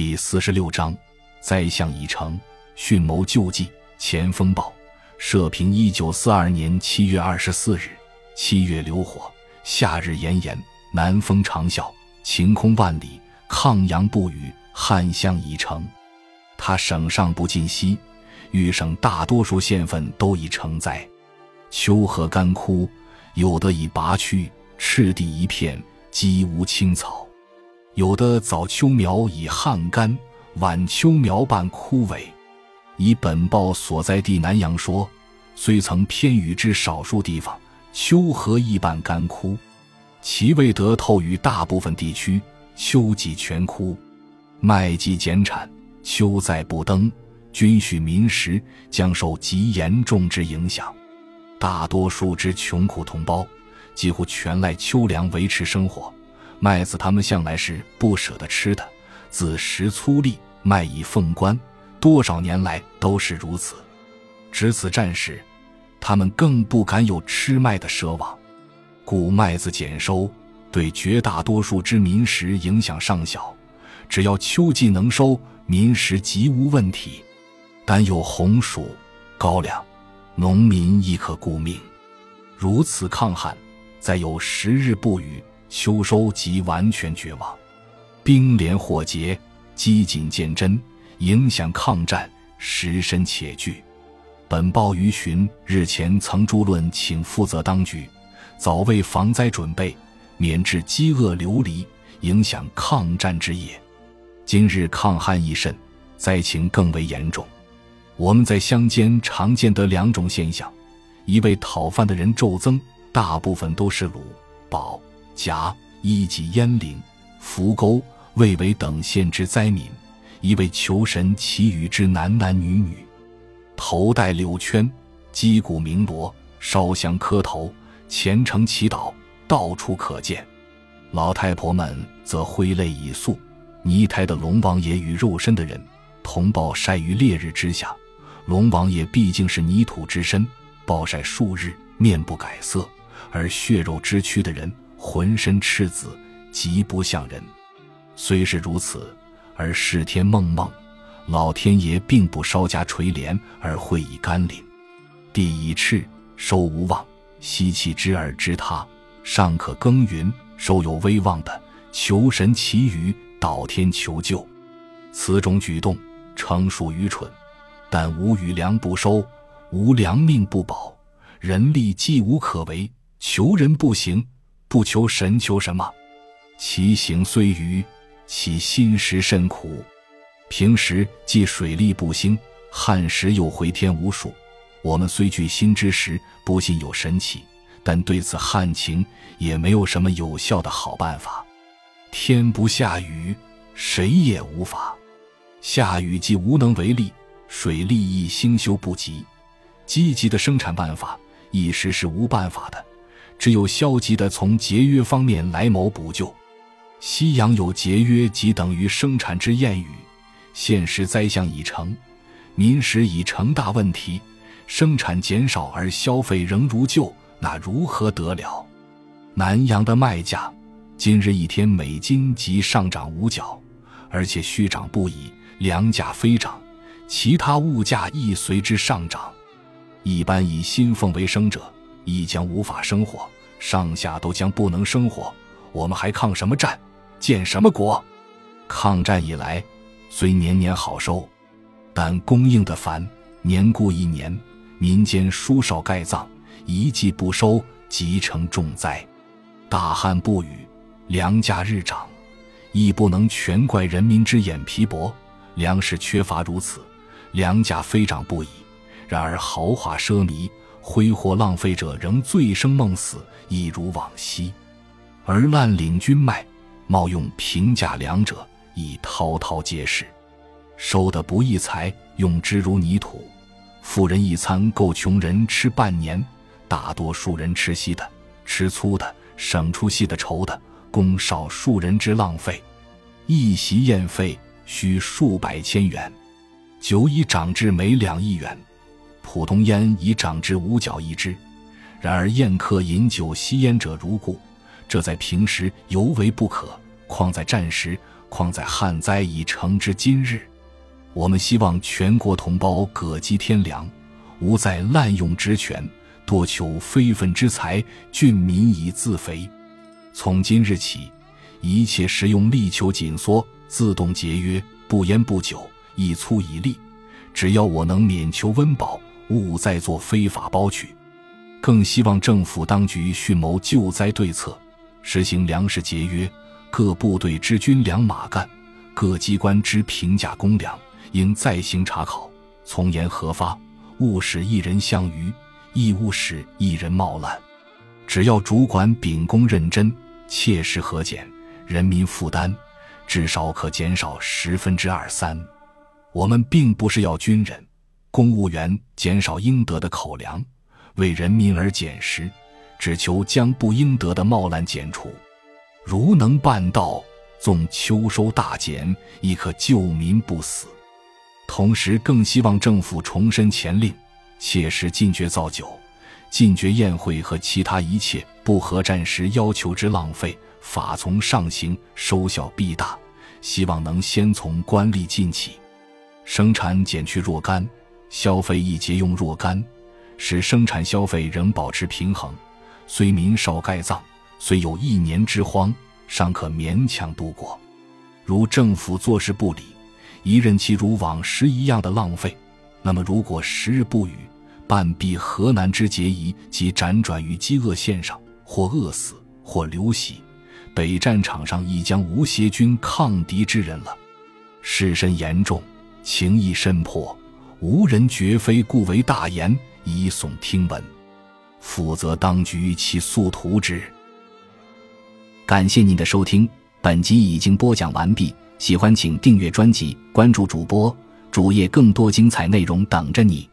第四十六章，灾相已成，迅谋救济。前锋报：社平：一九四二年七月二十四日，七月流火，夏日炎炎，南风长啸，晴空万里，抗阳不雨，旱象已成。他省上不尽息，豫省大多数县份都已成灾，秋河干枯，有的已拔去，赤地一片，几无青草。有的早秋苗已旱干，晚秋苗半枯萎。以本报所在地南阳说，虽曾偏雨之少数地方，秋禾亦半干枯，其未得透于大部分地区，秋季全枯，麦季减产，秋载不登，均许民食将受极严重之影响。大多数之穷苦同胞，几乎全赖秋粮维持生活。麦子，他们向来是不舍得吃的。自食粗粒，麦以奉官，多少年来都是如此。值此战时，他们更不敢有吃麦的奢望。故麦子减收，对绝大多数之民食影响尚小。只要秋季能收，民食极无问题。但有红薯、高粱，农民亦可顾命。如此抗旱，再有十日不雨。秋收即完全绝望，兵连祸结，积谨见真，影响抗战，实深且惧。本报于旬日前曾诸论，请负责当局早为防灾准备，免致饥饿流离，影响抗战之业。今日抗旱亦甚，灾情更为严重。我们在乡间常见得两种现象：一位讨饭的人骤增，大部分都是鲁、宝。甲一级鄢陵、扶沟、魏为等县之灾民，一为求神祈雨之男男女女，头戴柳圈，击鼓鸣锣，烧香磕头，虔诚祈祷，到处可见。老太婆们则挥泪以诉，泥胎的龙王爷与肉身的人同暴晒于烈日之下。龙王爷毕竟是泥土之身，暴晒数日，面不改色；而血肉之躯的人。浑身赤紫，极不像人。虽是如此，而世天梦梦，老天爷并不稍加垂怜，而会以甘霖。地已赤，收无望，吸气之而知他，尚可耕耘；收有威望的，求神祈雨，祷天求救。此种举动诚属愚蠢，但无雨粮不收，无粮命不保，人力既无可为，求人不行。不求神，求什么？其行虽愚，其心实甚苦。平时既水利不兴，旱时又回天无数。我们虽具心之时，不信有神奇，但对此旱情也没有什么有效的好办法。天不下雨，谁也无法。下雨既无能为力，水利亦兴修不及。积极的生产办法，一时是无办法的。只有消极的从节约方面来谋补救。西洋有节约即等于生产之谚语。现实灾相已成，民食已成大问题，生产减少而消费仍如旧，那如何得了？南阳的麦价今日一天每斤即上涨五角，而且续涨不已。粮价飞涨，其他物价亦随之上涨。一般以薪俸为生者。亦将无法生活，上下都将不能生活。我们还抗什么战？建什么国？抗战以来，虽年年好收，但供应的繁，年过一年，民间书少盖葬，一季不收，即成重灾。大旱不雨，粮价日涨，亦不能全怪人民之眼皮薄，粮食缺乏如此，粮价飞涨不已。然而豪华奢靡。挥霍浪费者仍醉生梦死，一如往昔；而滥领军脉、冒用平价粮者已滔滔皆是。收的不义财，用之如泥土。富人一餐够穷人吃半年，大多数人吃稀的、吃粗的，省出细的稠的，供少数人之浪费。一席宴费需数百千元，酒已涨至每两亿元。普通烟已涨至五角一支，然而宴客饮酒吸烟者如故，这在平时尤为不可，况在战时，况在旱灾已成之今日，我们希望全国同胞葛积天良，无再滥用职权，多求非分之财，郡民以自肥。从今日起，一切食用力求紧缩，自动节约，不烟不酒，一粗一粒。只要我能免求温饱，勿再做非法包取。更希望政府当局迅谋救灾对策，实行粮食节约。各部队之军粮马干，各机关之平价公粮，应再行查考，从严核发，勿使一人项余，亦勿使一人冒滥。只要主管秉公认真，切实核减，人民负担至少可减少十分之二三。我们并不是要军人、公务员减少应得的口粮，为人民而减食，只求将不应得的冒滥减除。如能办到，纵秋收大减，亦可救民不死。同时，更希望政府重申前令，切实禁绝造酒、禁绝宴会和其他一切不合战时要求之浪费。法从上行，收效必大。希望能先从官吏进起。生产减去若干，消费亦节用若干，使生产消费仍保持平衡。虽民少盖葬，虽有一年之荒，尚可勉强度过。如政府坐视不理，一任期如往时一样的浪费，那么如果时日不雨，半壁河南之节遗即辗转于饥饿线上，或饿死，或流徙，北战场上已将无协军抗敌之人了。事身严重。情意深迫，无人绝非故为大言，以耸听闻。否则当局其速图之。感谢您的收听，本集已经播讲完毕。喜欢请订阅专辑，关注主播主页，更多精彩内容等着你。